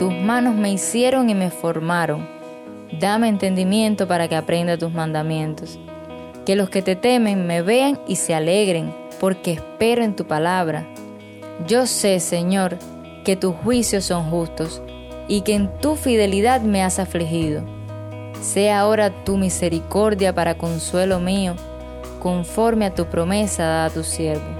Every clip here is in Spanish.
Tus manos me hicieron y me formaron. Dame entendimiento para que aprenda tus mandamientos. Que los que te temen me vean y se alegren, porque espero en tu palabra. Yo sé, Señor, que tus juicios son justos y que en tu fidelidad me has afligido. Sea ahora tu misericordia para consuelo mío, conforme a tu promesa dada a tu siervo.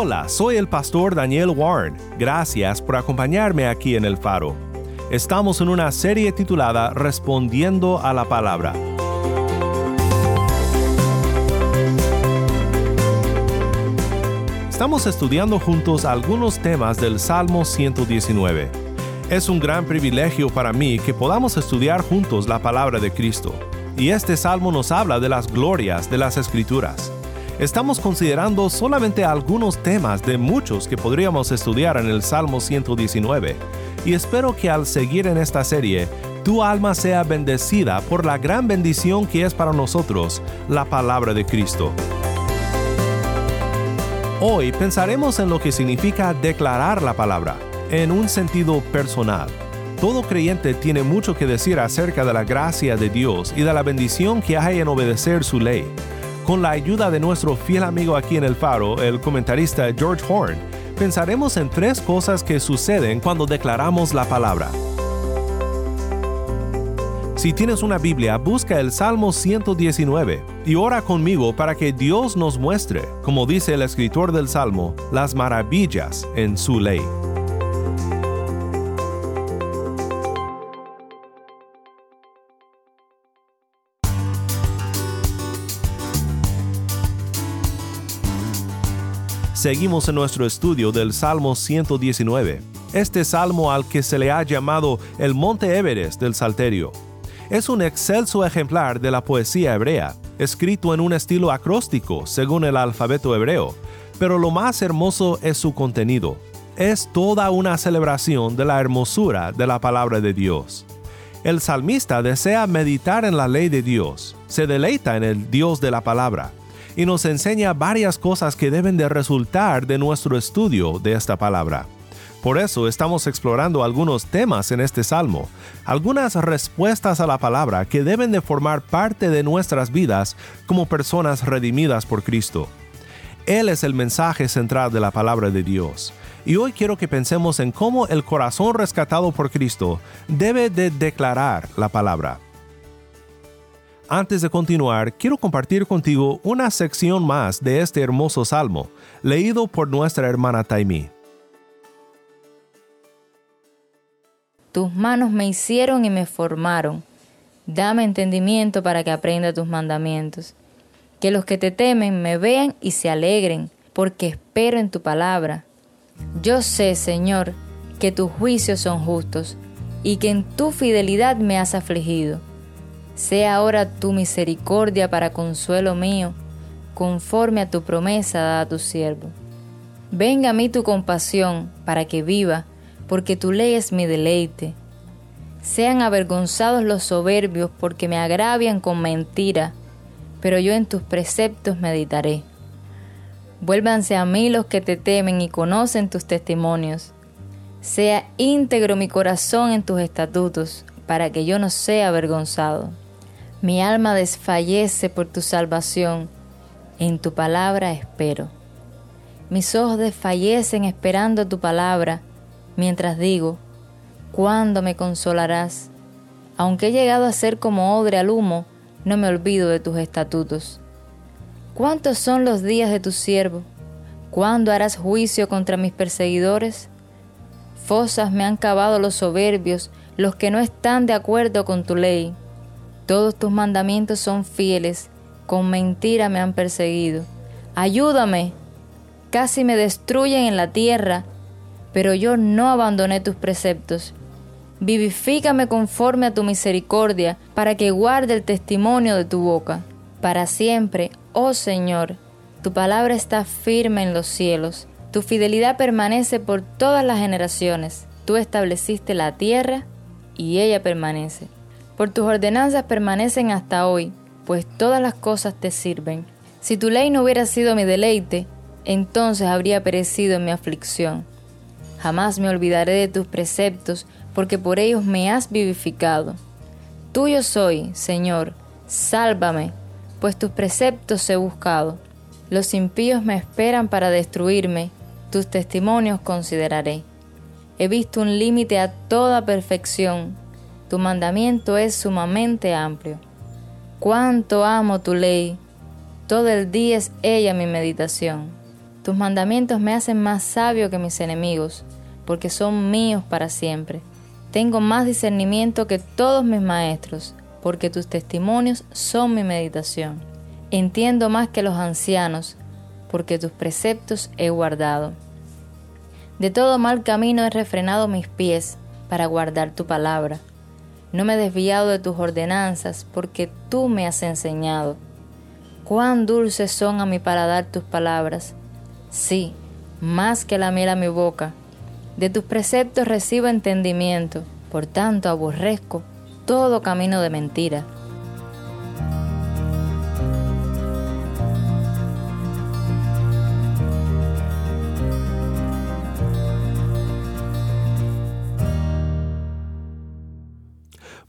Hola, soy el pastor Daniel Warren. Gracias por acompañarme aquí en El Faro. Estamos en una serie titulada Respondiendo a la Palabra. Estamos estudiando juntos algunos temas del Salmo 119. Es un gran privilegio para mí que podamos estudiar juntos la palabra de Cristo. Y este salmo nos habla de las glorias de las Escrituras estamos considerando solamente algunos temas de muchos que podríamos estudiar en el Salmo 119, y espero que al seguir en esta serie, tu alma sea bendecida por la gran bendición que es para nosotros la palabra de Cristo. Hoy pensaremos en lo que significa declarar la palabra, en un sentido personal. Todo creyente tiene mucho que decir acerca de la gracia de Dios y de la bendición que hay en obedecer su ley con la ayuda de nuestro fiel amigo aquí en el faro, el comentarista George Horn, pensaremos en tres cosas que suceden cuando declaramos la palabra. Si tienes una Biblia, busca el Salmo 119 y ora conmigo para que Dios nos muestre, como dice el escritor del Salmo, las maravillas en su ley. Seguimos en nuestro estudio del Salmo 119, este salmo al que se le ha llamado el Monte Everest del Salterio. Es un excelso ejemplar de la poesía hebrea, escrito en un estilo acróstico según el alfabeto hebreo, pero lo más hermoso es su contenido. Es toda una celebración de la hermosura de la palabra de Dios. El salmista desea meditar en la ley de Dios, se deleita en el Dios de la palabra y nos enseña varias cosas que deben de resultar de nuestro estudio de esta palabra. Por eso estamos explorando algunos temas en este salmo, algunas respuestas a la palabra que deben de formar parte de nuestras vidas como personas redimidas por Cristo. Él es el mensaje central de la palabra de Dios. Y hoy quiero que pensemos en cómo el corazón rescatado por Cristo debe de declarar la palabra. Antes de continuar, quiero compartir contigo una sección más de este hermoso salmo, leído por nuestra hermana Taimi. Tus manos me hicieron y me formaron. Dame entendimiento para que aprenda tus mandamientos. Que los que te temen me vean y se alegren, porque espero en tu palabra. Yo sé, Señor, que tus juicios son justos y que en tu fidelidad me has afligido sea ahora tu misericordia para consuelo mío, conforme a tu promesa dada a tu siervo. Venga a mí tu compasión para que viva, porque tu ley es mi deleite. Sean avergonzados los soberbios, porque me agravian con mentira, pero yo en tus preceptos meditaré. Vuélvanse a mí los que te temen y conocen tus testimonios. Sea íntegro mi corazón en tus estatutos, para que yo no sea avergonzado. Mi alma desfallece por tu salvación, en tu palabra espero. Mis ojos desfallecen esperando tu palabra, mientras digo, ¿cuándo me consolarás? Aunque he llegado a ser como odre al humo, no me olvido de tus estatutos. ¿Cuántos son los días de tu siervo? ¿Cuándo harás juicio contra mis perseguidores? Fosas me han cavado los soberbios, los que no están de acuerdo con tu ley. Todos tus mandamientos son fieles, con mentira me han perseguido. Ayúdame, casi me destruyen en la tierra, pero yo no abandoné tus preceptos. Vivifícame conforme a tu misericordia, para que guarde el testimonio de tu boca. Para siempre, oh Señor, tu palabra está firme en los cielos, tu fidelidad permanece por todas las generaciones. Tú estableciste la tierra y ella permanece. Por tus ordenanzas permanecen hasta hoy, pues todas las cosas te sirven. Si tu ley no hubiera sido mi deleite, entonces habría perecido en mi aflicción. Jamás me olvidaré de tus preceptos, porque por ellos me has vivificado. Tuyo soy, Señor, sálvame, pues tus preceptos he buscado. Los impíos me esperan para destruirme, tus testimonios consideraré. He visto un límite a toda perfección, tu mandamiento es sumamente amplio. Cuánto amo tu ley, todo el día es ella mi meditación. Tus mandamientos me hacen más sabio que mis enemigos, porque son míos para siempre. Tengo más discernimiento que todos mis maestros, porque tus testimonios son mi meditación. Entiendo más que los ancianos, porque tus preceptos he guardado. De todo mal camino he refrenado mis pies para guardar tu palabra. No me he desviado de tus ordenanzas, porque tú me has enseñado. Cuán dulces son a mi paladar tus palabras, sí, más que la miel a mi boca. De tus preceptos recibo entendimiento, por tanto aborrezco todo camino de mentira.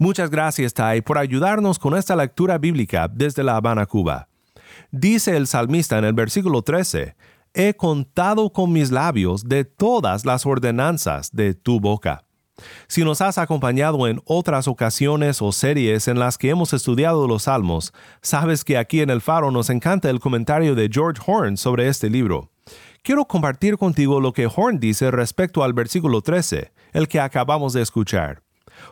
Muchas gracias, Tai, por ayudarnos con esta lectura bíblica desde La Habana, Cuba. Dice el salmista en el versículo 13, He contado con mis labios de todas las ordenanzas de tu boca. Si nos has acompañado en otras ocasiones o series en las que hemos estudiado los salmos, sabes que aquí en el faro nos encanta el comentario de George Horn sobre este libro. Quiero compartir contigo lo que Horn dice respecto al versículo 13, el que acabamos de escuchar.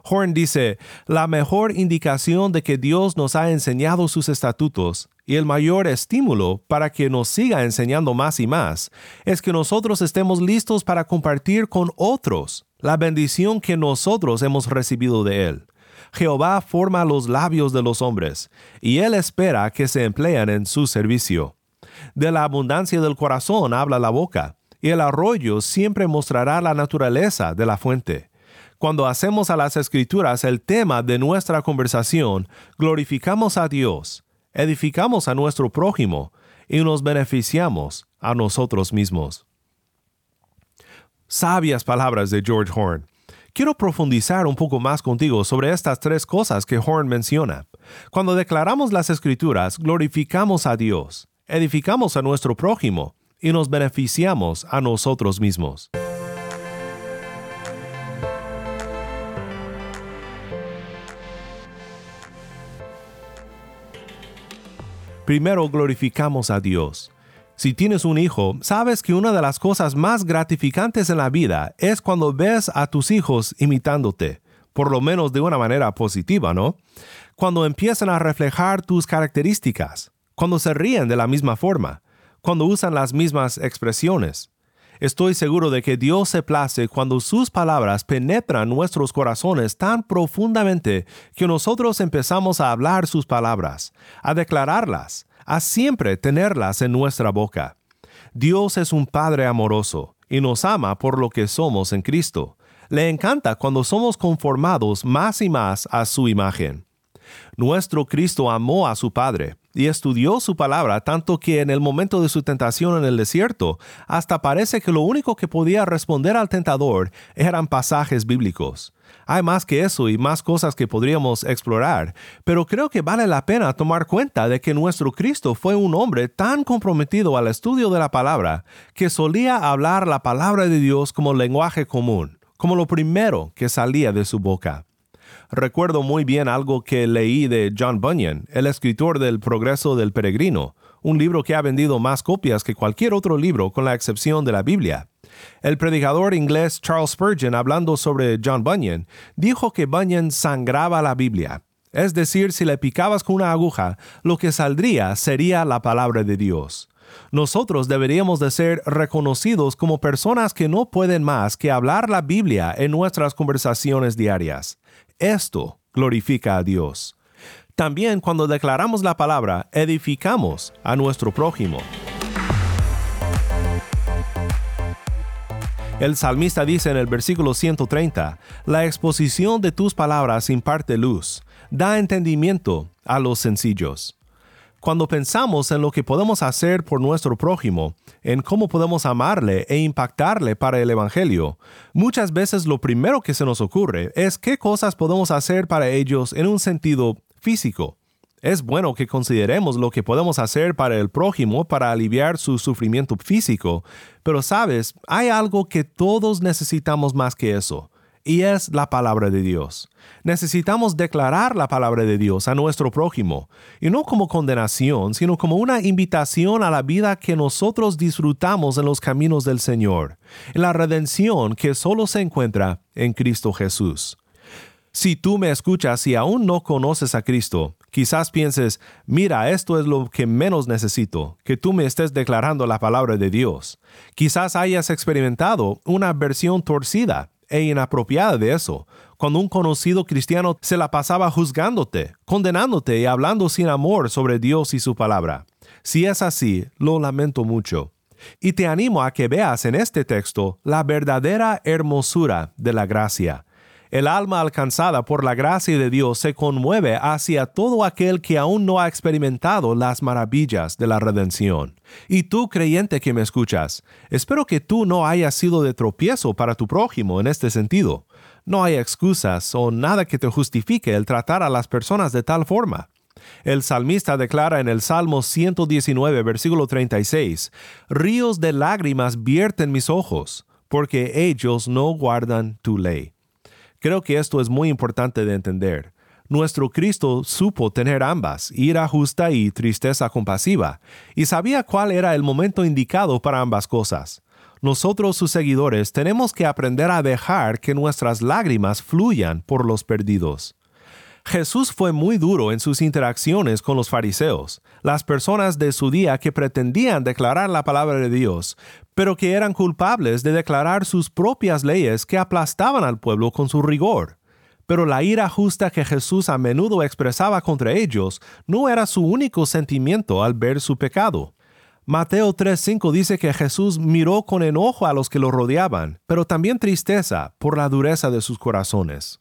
Horn dice, la mejor indicación de que Dios nos ha enseñado sus estatutos y el mayor estímulo para que nos siga enseñando más y más es que nosotros estemos listos para compartir con otros la bendición que nosotros hemos recibido de Él. Jehová forma los labios de los hombres, y Él espera que se empleen en su servicio. De la abundancia del corazón habla la boca, y el arroyo siempre mostrará la naturaleza de la fuente. Cuando hacemos a las escrituras el tema de nuestra conversación, glorificamos a Dios, edificamos a nuestro prójimo y nos beneficiamos a nosotros mismos. Sabias palabras de George Horn. Quiero profundizar un poco más contigo sobre estas tres cosas que Horn menciona. Cuando declaramos las escrituras, glorificamos a Dios, edificamos a nuestro prójimo y nos beneficiamos a nosotros mismos. Primero glorificamos a Dios. Si tienes un hijo, sabes que una de las cosas más gratificantes en la vida es cuando ves a tus hijos imitándote, por lo menos de una manera positiva, ¿no? Cuando empiezan a reflejar tus características, cuando se ríen de la misma forma, cuando usan las mismas expresiones. Estoy seguro de que Dios se place cuando sus palabras penetran nuestros corazones tan profundamente que nosotros empezamos a hablar sus palabras, a declararlas, a siempre tenerlas en nuestra boca. Dios es un Padre amoroso y nos ama por lo que somos en Cristo. Le encanta cuando somos conformados más y más a su imagen. Nuestro Cristo amó a su Padre y estudió su palabra tanto que en el momento de su tentación en el desierto, hasta parece que lo único que podía responder al tentador eran pasajes bíblicos. Hay más que eso y más cosas que podríamos explorar, pero creo que vale la pena tomar cuenta de que nuestro Cristo fue un hombre tan comprometido al estudio de la palabra que solía hablar la palabra de Dios como lenguaje común, como lo primero que salía de su boca. Recuerdo muy bien algo que leí de John Bunyan, el escritor del Progreso del Peregrino, un libro que ha vendido más copias que cualquier otro libro con la excepción de la Biblia. El predicador inglés Charles Spurgeon, hablando sobre John Bunyan, dijo que Bunyan sangraba la Biblia. Es decir, si le picabas con una aguja, lo que saldría sería la palabra de Dios. Nosotros deberíamos de ser reconocidos como personas que no pueden más que hablar la Biblia en nuestras conversaciones diarias. Esto glorifica a Dios. También cuando declaramos la palabra, edificamos a nuestro prójimo. El salmista dice en el versículo 130, La exposición de tus palabras imparte luz, da entendimiento a los sencillos. Cuando pensamos en lo que podemos hacer por nuestro prójimo, en cómo podemos amarle e impactarle para el Evangelio, muchas veces lo primero que se nos ocurre es qué cosas podemos hacer para ellos en un sentido físico. Es bueno que consideremos lo que podemos hacer para el prójimo para aliviar su sufrimiento físico, pero sabes, hay algo que todos necesitamos más que eso, y es la palabra de Dios. Necesitamos declarar la palabra de Dios a nuestro prójimo, y no como condenación, sino como una invitación a la vida que nosotros disfrutamos en los caminos del Señor, en la redención que solo se encuentra en Cristo Jesús. Si tú me escuchas y aún no conoces a Cristo, Quizás pienses, mira, esto es lo que menos necesito, que tú me estés declarando la palabra de Dios. Quizás hayas experimentado una versión torcida e inapropiada de eso, cuando un conocido cristiano se la pasaba juzgándote, condenándote y hablando sin amor sobre Dios y su palabra. Si es así, lo lamento mucho. Y te animo a que veas en este texto la verdadera hermosura de la gracia el alma alcanzada por la gracia de Dios se conmueve hacia todo aquel que aún no ha experimentado las maravillas de la redención. Y tú, creyente que me escuchas, espero que tú no hayas sido de tropiezo para tu prójimo en este sentido. No hay excusas o nada que te justifique el tratar a las personas de tal forma. El salmista declara en el Salmo 119, versículo 36, Ríos de lágrimas vierten mis ojos, porque ellos no guardan tu ley. Creo que esto es muy importante de entender. Nuestro Cristo supo tener ambas, ira justa y tristeza compasiva, y sabía cuál era el momento indicado para ambas cosas. Nosotros sus seguidores tenemos que aprender a dejar que nuestras lágrimas fluyan por los perdidos. Jesús fue muy duro en sus interacciones con los fariseos, las personas de su día que pretendían declarar la palabra de Dios, pero que eran culpables de declarar sus propias leyes que aplastaban al pueblo con su rigor. Pero la ira justa que Jesús a menudo expresaba contra ellos no era su único sentimiento al ver su pecado. Mateo 3:5 dice que Jesús miró con enojo a los que lo rodeaban, pero también tristeza por la dureza de sus corazones.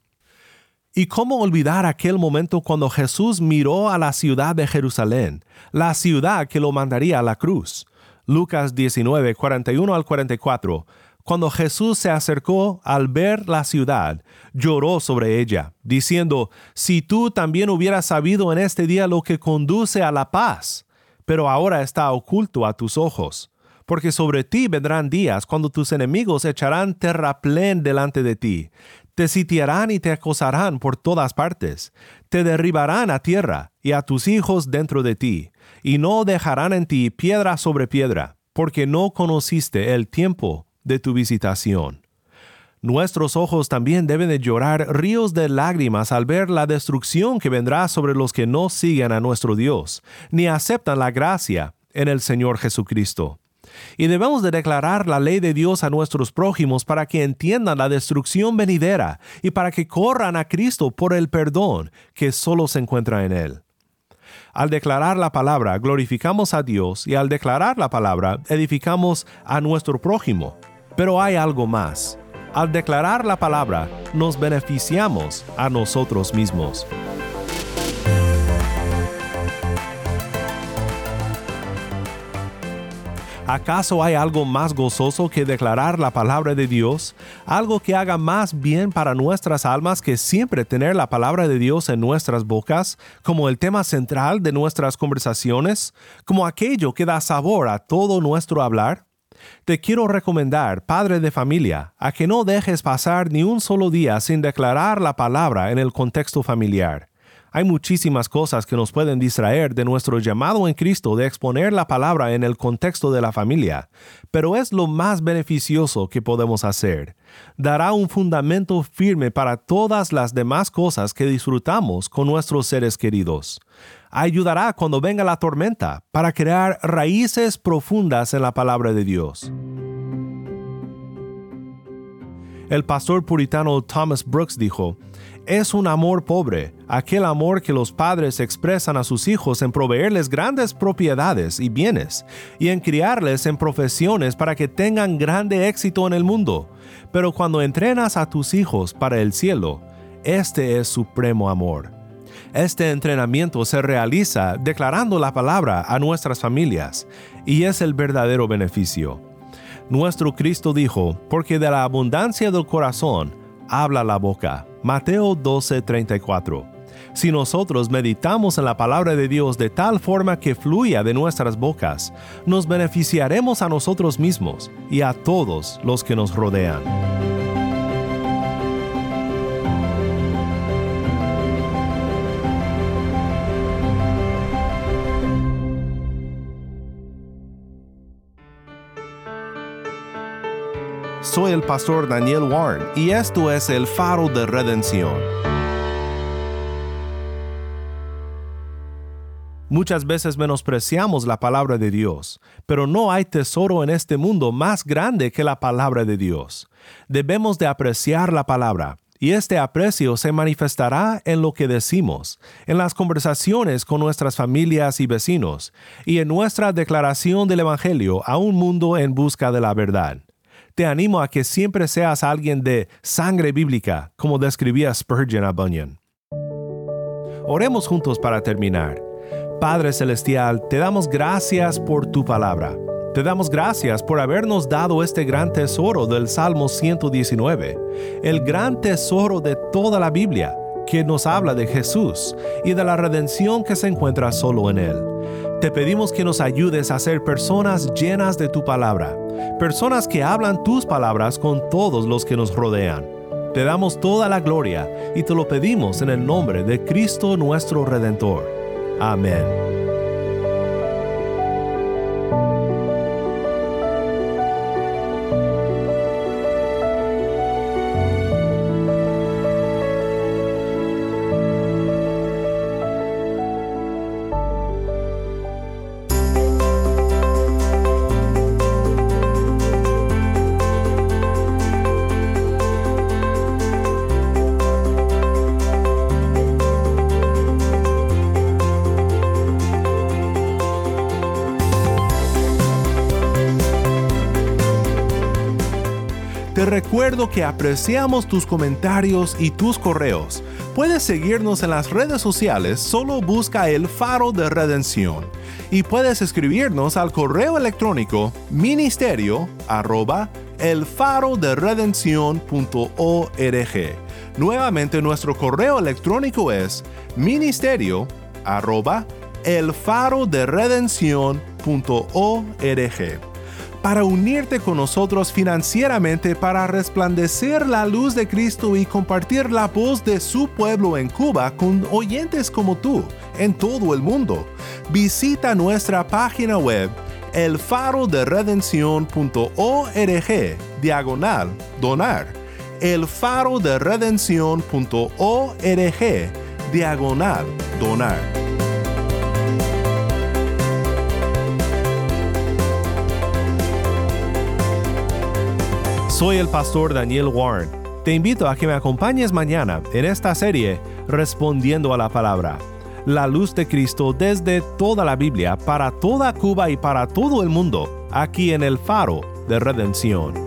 ¿Y cómo olvidar aquel momento cuando Jesús miró a la ciudad de Jerusalén, la ciudad que lo mandaría a la cruz? Lucas 19, 41 al 44. Cuando Jesús se acercó al ver la ciudad, lloró sobre ella, diciendo, Si tú también hubieras sabido en este día lo que conduce a la paz, pero ahora está oculto a tus ojos porque sobre ti vendrán días cuando tus enemigos echarán terraplén delante de ti, te sitiarán y te acosarán por todas partes, te derribarán a tierra y a tus hijos dentro de ti, y no dejarán en ti piedra sobre piedra, porque no conociste el tiempo de tu visitación. Nuestros ojos también deben de llorar ríos de lágrimas al ver la destrucción que vendrá sobre los que no siguen a nuestro Dios, ni aceptan la gracia en el Señor Jesucristo. Y debemos de declarar la ley de Dios a nuestros prójimos para que entiendan la destrucción venidera y para que corran a Cristo por el perdón que solo se encuentra en Él. Al declarar la palabra, glorificamos a Dios y al declarar la palabra, edificamos a nuestro prójimo. Pero hay algo más. Al declarar la palabra, nos beneficiamos a nosotros mismos. ¿Acaso hay algo más gozoso que declarar la palabra de Dios? ¿Algo que haga más bien para nuestras almas que siempre tener la palabra de Dios en nuestras bocas, como el tema central de nuestras conversaciones, como aquello que da sabor a todo nuestro hablar? Te quiero recomendar, padre de familia, a que no dejes pasar ni un solo día sin declarar la palabra en el contexto familiar. Hay muchísimas cosas que nos pueden distraer de nuestro llamado en Cristo de exponer la palabra en el contexto de la familia, pero es lo más beneficioso que podemos hacer. Dará un fundamento firme para todas las demás cosas que disfrutamos con nuestros seres queridos. Ayudará cuando venga la tormenta para crear raíces profundas en la palabra de Dios. El pastor puritano Thomas Brooks dijo, es un amor pobre, aquel amor que los padres expresan a sus hijos en proveerles grandes propiedades y bienes, y en criarles en profesiones para que tengan grande éxito en el mundo. Pero cuando entrenas a tus hijos para el cielo, este es supremo amor. Este entrenamiento se realiza declarando la palabra a nuestras familias, y es el verdadero beneficio. Nuestro Cristo dijo, porque de la abundancia del corazón habla la boca. Mateo 12:34. Si nosotros meditamos en la palabra de Dios de tal forma que fluya de nuestras bocas, nos beneficiaremos a nosotros mismos y a todos los que nos rodean. Soy el pastor Daniel Warren y esto es el faro de redención. Muchas veces menospreciamos la palabra de Dios, pero no hay tesoro en este mundo más grande que la palabra de Dios. Debemos de apreciar la palabra, y este aprecio se manifestará en lo que decimos, en las conversaciones con nuestras familias y vecinos, y en nuestra declaración del Evangelio a un mundo en busca de la verdad te animo a que siempre seas alguien de sangre bíblica, como describía Spurgeon a Bunyan. Oremos juntos para terminar. Padre Celestial, te damos gracias por tu palabra. Te damos gracias por habernos dado este gran tesoro del Salmo 119, el gran tesoro de toda la Biblia, que nos habla de Jesús y de la redención que se encuentra solo en Él. Te pedimos que nos ayudes a ser personas llenas de tu palabra, personas que hablan tus palabras con todos los que nos rodean. Te damos toda la gloria y te lo pedimos en el nombre de Cristo nuestro Redentor. Amén. Recuerdo que apreciamos tus comentarios y tus correos. Puedes seguirnos en las redes sociales, solo busca el faro de redención. Y puedes escribirnos al correo electrónico ministerio arroba el faro de Nuevamente nuestro correo electrónico es ministerio arroba el faro de para unirte con nosotros financieramente para resplandecer la luz de Cristo y compartir la voz de su pueblo en Cuba con oyentes como tú en todo el mundo. Visita nuestra página web elfaroderedención.org diagonal donar elfaroderedención.org diagonal donar Soy el pastor Daniel Warren. Te invito a que me acompañes mañana en esta serie Respondiendo a la Palabra. La luz de Cristo desde toda la Biblia para toda Cuba y para todo el mundo, aquí en el faro de redención.